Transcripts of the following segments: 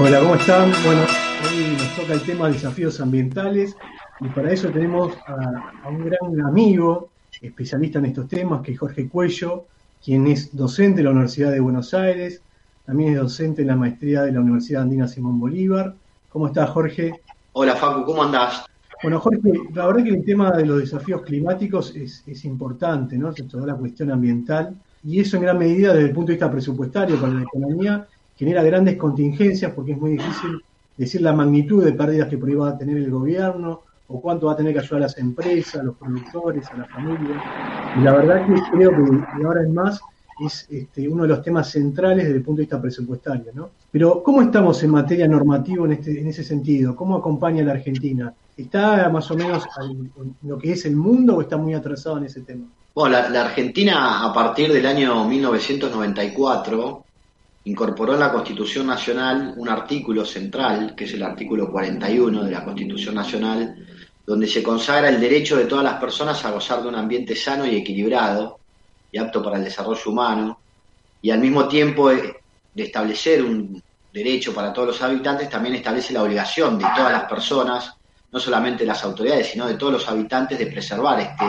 Hola, ¿cómo están? Bueno, hoy nos toca el tema desafíos ambientales y para eso tenemos a, un gran amigo, especialista en estos temas, que es Jorge Cuello, quien es docente de la Universidad de Buenos Aires, también es docente en la maestría de la Universidad Andina Simón Bolívar. ¿Cómo estás, Jorge? Hola, Facu, ¿cómo andás? Bueno, Jorge, la verdad que el tema de los desafíos climáticos es, es importante, ¿no? Toda la cuestión ambiental, y eso en gran medida desde el punto de vista presupuestario para la economía genera grandes contingencias porque es muy difícil decir la magnitud de pérdidas que por ahí va a tener el gobierno o cuánto va a tener que ayudar a las empresas, a los productores, a las familias. Y la verdad que creo que ahora es más es este, uno de los temas centrales desde el punto de vista presupuestario. ¿no? Pero, ¿cómo estamos en materia normativa en, este, en ese sentido? ¿Cómo acompaña la Argentina? ¿Está más o menos en lo que es el mundo o está muy atrasado en ese tema? Bueno, la, Argentina a partir del año 1994 incorporó en la Constitución Nacional un artículo central, que es el artículo 41 de la Constitución Nacional, donde se consagra el derecho de todas las personas a gozar de un ambiente sano y equilibrado, y apto para el desarrollo humano, y al mismo tiempo de, establecer un derecho para todos los habitantes, también establece la obligación de todas las personas, no solamente las autoridades, sino de todos los habitantes, de preservar este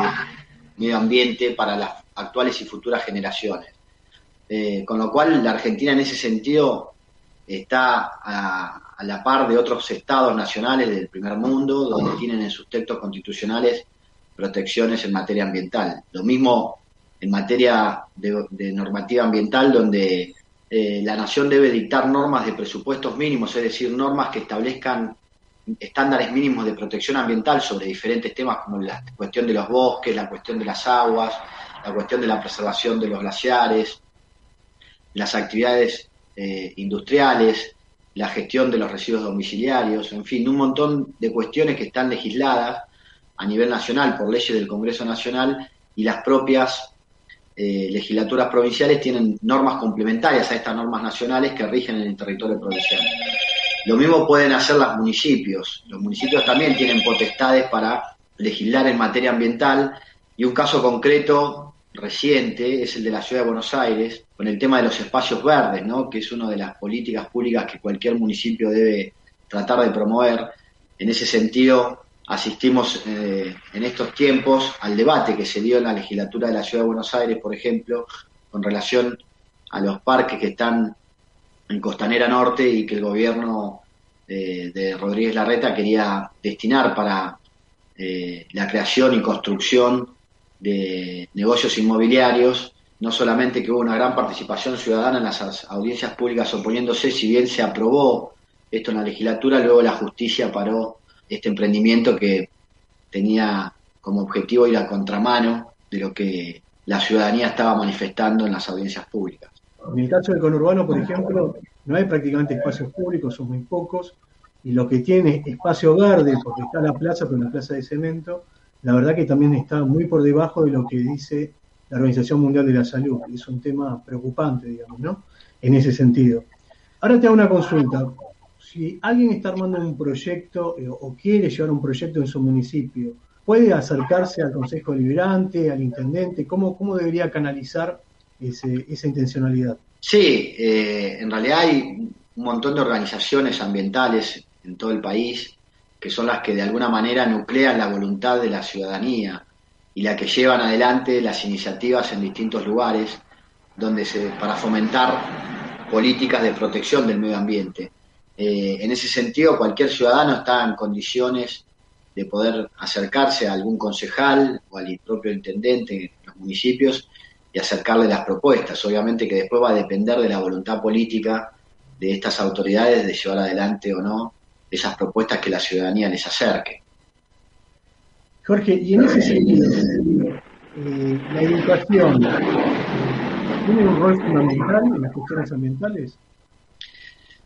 medio ambiente para las actuales y futuras generaciones. Eh, con lo cual, la Argentina en ese sentido está a, la par de otros estados nacionales del primer mundo, donde tienen en sus textos constitucionales protecciones en materia ambiental. Lo mismo en materia de, normativa ambiental, donde eh, la nación debe dictar normas de presupuestos mínimos, es decir, normas que establezcan estándares mínimos de protección ambiental sobre diferentes temas como la cuestión de los bosques, la cuestión de las aguas, la cuestión de la preservación de los glaciares, las actividades eh, industriales, la gestión de los residuos domiciliarios, en fin, un montón de cuestiones que están legisladas a nivel nacional por leyes del Congreso Nacional y las propias eh, legislaturas provinciales tienen normas complementarias a estas normas nacionales que rigen en el territorio provincial. Lo mismo pueden hacer los municipios. Los municipios también tienen potestades para legislar en materia ambiental y un caso concreto reciente es el de la Ciudad de Buenos Aires con el tema de los espacios verdes, ¿no? que es una de las políticas públicas que cualquier municipio debe tratar de promover. En ese sentido, asistimos eh, en estos tiempos al debate que se dio en la legislatura de la Ciudad de Buenos Aires, por ejemplo, con relación a los parques que están en Costanera Norte y que el gobierno eh, de Rodríguez Larreta quería destinar para eh, la creación y construcción de negocios inmobiliarios, no solamente que hubo una gran participación ciudadana en las audiencias públicas oponiéndose, si bien se aprobó esto en la legislatura, luego la justicia paró este emprendimiento que tenía como objetivo ir a contramano de lo que la ciudadanía estaba manifestando en las audiencias públicas. En el caso del conurbano, por ejemplo, no hay prácticamente espacios públicos, son muy pocos, y lo que tiene espacio verde, porque está la plaza, pero la plaza de cemento, la verdad que también está muy por debajo de lo que dice la Organización Mundial de la Salud. Es un tema preocupante, digamos, ¿no? En ese sentido. Ahora te hago una consulta si alguien está armando un proyecto eh, o quiere llevar un proyecto en su municipio, ¿puede acercarse al Consejo Deliberante, al Intendente? ¿Cómo, cómo debería canalizar esa intencionalidad? Sí, eh, en realidad hay un montón de organizaciones ambientales en todo el país que son las que de alguna manera nuclean la voluntad de la ciudadanía y la que llevan adelante las iniciativas en distintos lugares donde se, para fomentar políticas de protección del medio ambiente. Eh, en ese sentido, cualquier ciudadano está en condiciones de poder acercarse a algún concejal o al propio intendente en los municipios y acercarle las propuestas. Obviamente que después va a depender de la voluntad política de estas autoridades de llevar adelante o no esas propuestas que la ciudadanía les acerque. Jorge, y en ese sentido, eh, la educación tiene un rol fundamental en las cuestiones ambientales.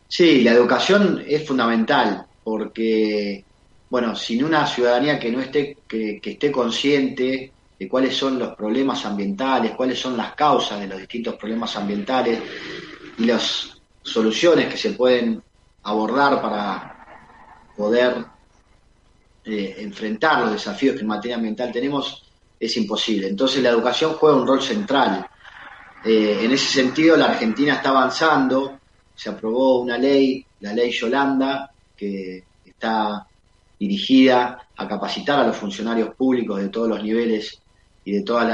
Sí, la educación es fundamental porque, bueno, sin una ciudadanía que no esté, que, esté consciente de cuáles son los problemas ambientales, cuáles son las causas de los distintos problemas ambientales y las soluciones que se pueden abordar para poder eh, enfrentar los desafíos que en materia ambiental tenemos, es imposible. Entonces la educación juega un rol central. Eh, en ese sentido, la Argentina está avanzando se aprobó una ley, la ley Yolanda, que está dirigida a capacitar a los funcionarios públicos de todos los niveles y de todos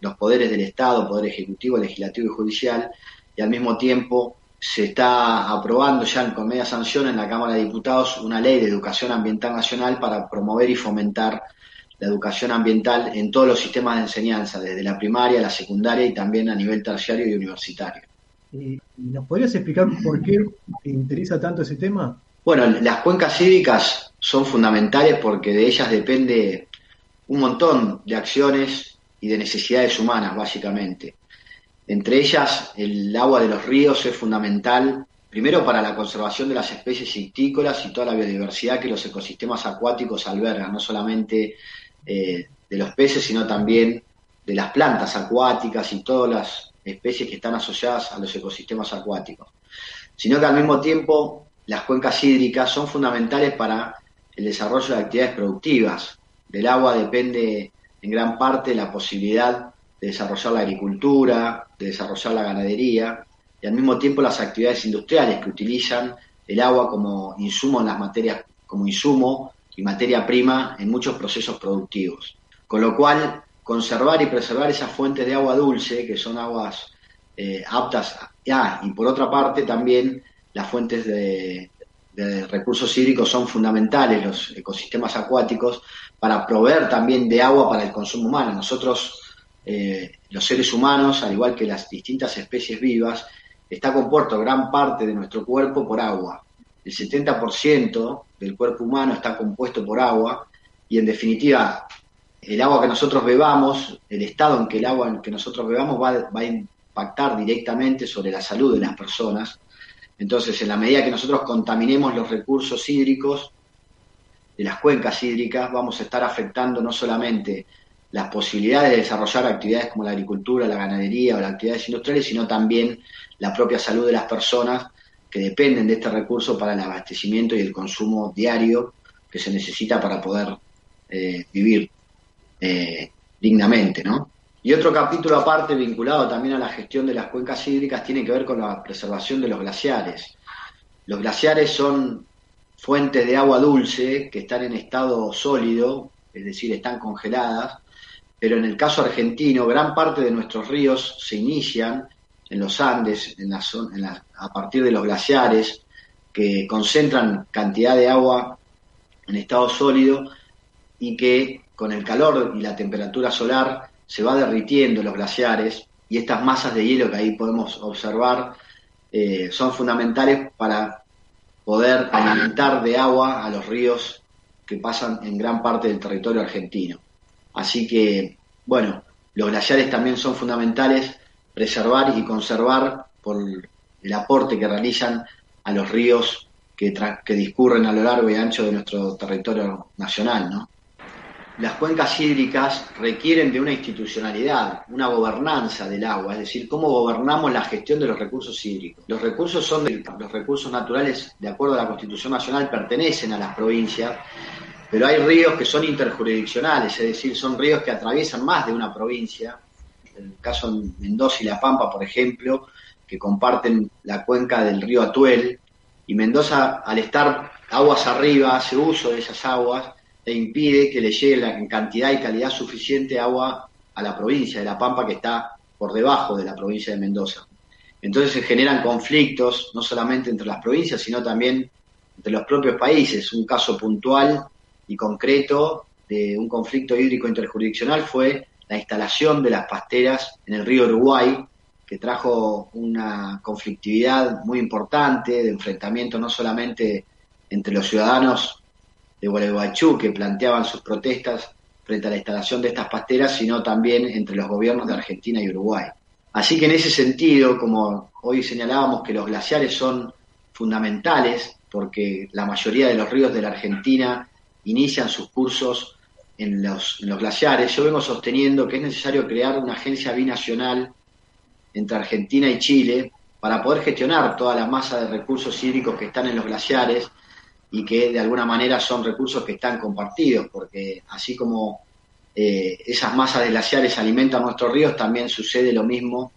los poderes del Estado, poder ejecutivo, legislativo y judicial, y al mismo tiempo se está aprobando ya con media sanción en la Cámara de Diputados una ley de educación ambiental nacional para promover y fomentar la educación ambiental en todos los sistemas de enseñanza, desde la primaria, la secundaria y también a nivel terciario y universitario. ¿Nos podrías explicar por qué te interesa tanto ese tema? Bueno, las cuencas hídricas son fundamentales porque de ellas depende un montón de acciones y de necesidades humanas, básicamente. Entre ellas, el agua de los ríos es fundamental, primero para la conservación de las especies ictícolas y toda la biodiversidad que los ecosistemas acuáticos albergan, no solamente eh, de los peces, sino también de las plantas acuáticas y todas las especies que están asociadas a los ecosistemas acuáticos. Sino que al mismo tiempo las cuencas hídricas son fundamentales para el desarrollo de actividades productivas. Del agua depende en gran parte la posibilidad de desarrollar la agricultura, de desarrollar la ganadería y al mismo tiempo las actividades industriales que utilizan el agua como insumo en las materias, como insumo y materia prima en muchos procesos productivos. Con lo cual, conservar y preservar esas fuentes de agua dulce, que son aguas eh, aptas, ah, y por otra parte también las fuentes de recursos hídricos son fundamentales, los ecosistemas acuáticos, para proveer también de agua para el consumo humano. Nosotros eh, los seres humanos, al igual que las distintas especies vivas, está compuesto gran parte de nuestro cuerpo por agua. El 70% del cuerpo humano está compuesto por agua y en definitiva el agua que nosotros bebamos, el estado en que el agua en que nosotros bebamos va, va a impactar directamente sobre la salud de las personas. Entonces, en la medida que nosotros contaminemos los recursos hídricos de las cuencas hídricas, vamos a estar afectando no solamente las posibilidades de desarrollar actividades como la agricultura, la ganadería o las actividades industriales, sino también la propia salud de las personas que dependen de este recurso para el abastecimiento y el consumo diario que se necesita para poder eh, vivir eh, dignamente, ¿no? Y otro capítulo aparte vinculado también a la gestión de las cuencas hídricas tiene que ver con la preservación de los glaciares. Los glaciares son fuentes de agua dulce que están en estado sólido, es decir, están congeladas, pero en el caso argentino, gran parte de nuestros ríos se inician en los Andes, en la, a partir de los glaciares, que concentran cantidad de agua en estado sólido y que con el calor y la temperatura solar se va derritiendo los glaciares y estas masas de hielo que ahí podemos observar eh, son fundamentales para poder alimentar de agua a los ríos que pasan en gran parte del territorio argentino. Así que, bueno, los glaciares también son fundamentales preservar y conservar por el aporte que realizan a los ríos que, que discurren a lo largo y ancho de nuestro territorio nacional, ¿no? Las cuencas hídricas requieren de una institucionalidad, una gobernanza del agua, es decir, cómo gobernamos la gestión de los recursos hídricos. Los recursos son de, los recursos naturales, de acuerdo a la Constitución Nacional, pertenecen a las provincias pero hay ríos que son interjurisdiccionales, es decir, son ríos que atraviesan más de una provincia, el caso de Mendoza y La Pampa, por ejemplo, que comparten la cuenca del río Atuel, y Mendoza, al estar aguas arriba, hace uso de esas aguas e impide que le llegue la, cantidad y calidad suficiente agua a la provincia de La Pampa, que está por debajo de la provincia de Mendoza. Entonces se generan conflictos, no solamente entre las provincias, sino también entre los propios países. Un caso puntual y concreto de un conflicto hídrico interjurisdiccional fue la instalación de las pasteras en el río Uruguay, que trajo una conflictividad muy importante de enfrentamiento no solamente entre los ciudadanos de Gualeguaychú que planteaban sus protestas frente a la instalación de estas pasteras, sino también entre los gobiernos de Argentina y Uruguay. Así que en ese sentido, como hoy señalábamos que los glaciares son fundamentales, porque la mayoría de los ríos de la Argentina inician sus cursos en los, glaciares, yo vengo sosteniendo que es necesario crear una agencia binacional entre Argentina y Chile para poder gestionar toda la masa de recursos hídricos que están en los glaciares y que de alguna manera son recursos que están compartidos, porque así como eh, esas masas de glaciares alimentan nuestros ríos, también sucede lo mismo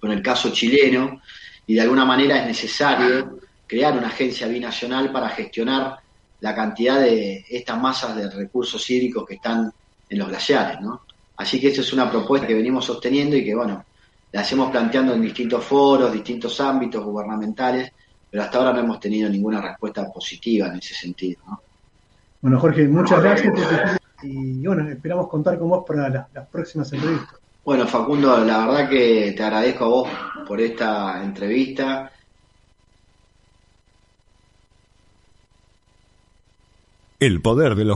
con el caso chileno y de alguna manera es necesario crear una agencia binacional para gestionar la cantidad de estas masas de recursos hídricos que están en los glaciares, ¿no? Así que esa es una propuesta que venimos sosteniendo y que, bueno, la hacemos planteando en distintos foros, distintos ámbitos gubernamentales, pero hasta ahora no hemos tenido ninguna respuesta positiva en ese sentido, ¿no? Bueno, Jorge, muchas gracias y bueno, esperamos contar con vos para las próximas entrevistas. Bueno, Facundo, la verdad que te agradezco a vos por esta entrevista. El poder de los